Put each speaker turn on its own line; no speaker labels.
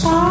song.